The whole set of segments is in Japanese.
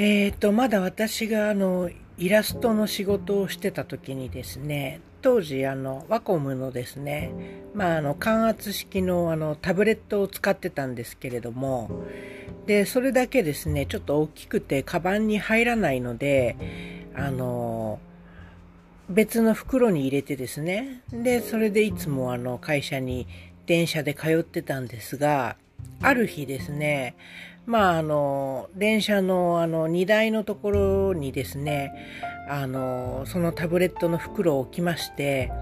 えっ、と、まだ私があの、イラストの仕事をしてた時にですね、当時あの、ワコムのですね、まああの、感圧式のあの、タブレットを使ってたんですけれども、で、それだけですね、ちょっと大きくてカバンに入らないので、あの、別の袋に入れてですね、で、それでいつもあの、会社に電車で通ってたんですが、ある日ですね、まあ、あの、電車のあの荷台のところにですね、あの、そのタブレットの袋を置きまして、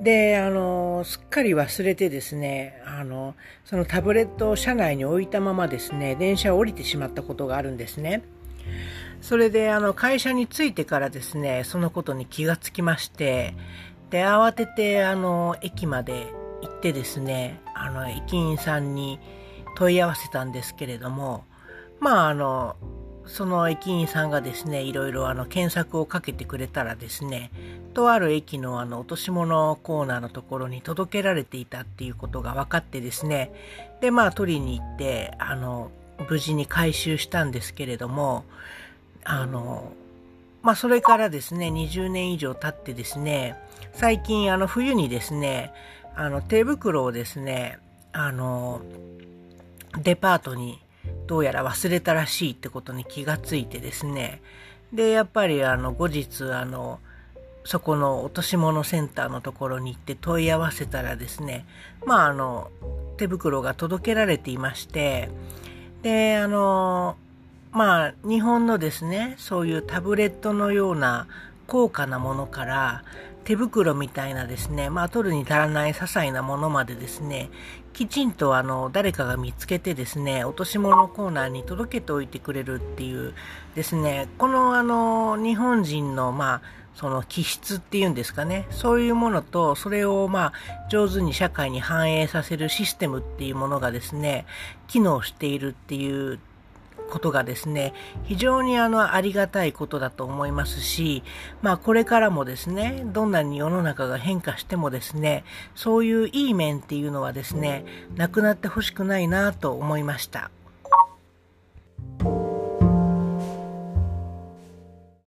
で、あの、すっかり忘れてですね、あの、そのタブレットを車内に置いたままですね、電車を降りてしまったことがあるんですね。それで、あの、会社に着いてからですね、そのことに気がつきまして、で、慌てて、あの、駅まで行ってですね、あの、駅員さんに、問い合わせたんですけれども、まあ、あの、その駅員さんがですね、いろいろあの検索をかけてくれたらですね、とある駅のあの落とし物コーナーのところに届けられていたっていうことが分かってですね、で、まあ取りに行って、あの、無事に回収したんですけれども、あの、まあそれからですね、20年以上経ってですね、最近あの冬にですね、あの手袋をですね、あの、デパートにどうやら忘れたらしいってことに気がついてですね。で、やっぱりあの後日あの、そこの落とし物センターのところに行って問い合わせたらですね、まああの、手袋が届けられていまして、で、あの、まあ日本のですね、そういうタブレットのような高価なものから、手袋みたいなですね、まあ、取るに足らない些細なものまでですね、きちんとあの、誰かが見つけてですね、落とし物コーナーに届けておいてくれるっていうですね、このあの、日本人のまあ、その気質っていうんですかね、そういうものと、それをまあ、上手に社会に反映させるシステムっていうものがですね、機能しているっていうことがですね、非常にあの、ありがたいことだと思いますし、まあこれからもですね、どんなに世の中が変化してもですね、そういういい面っていうのはですね、なくなってほしくないなと思いました。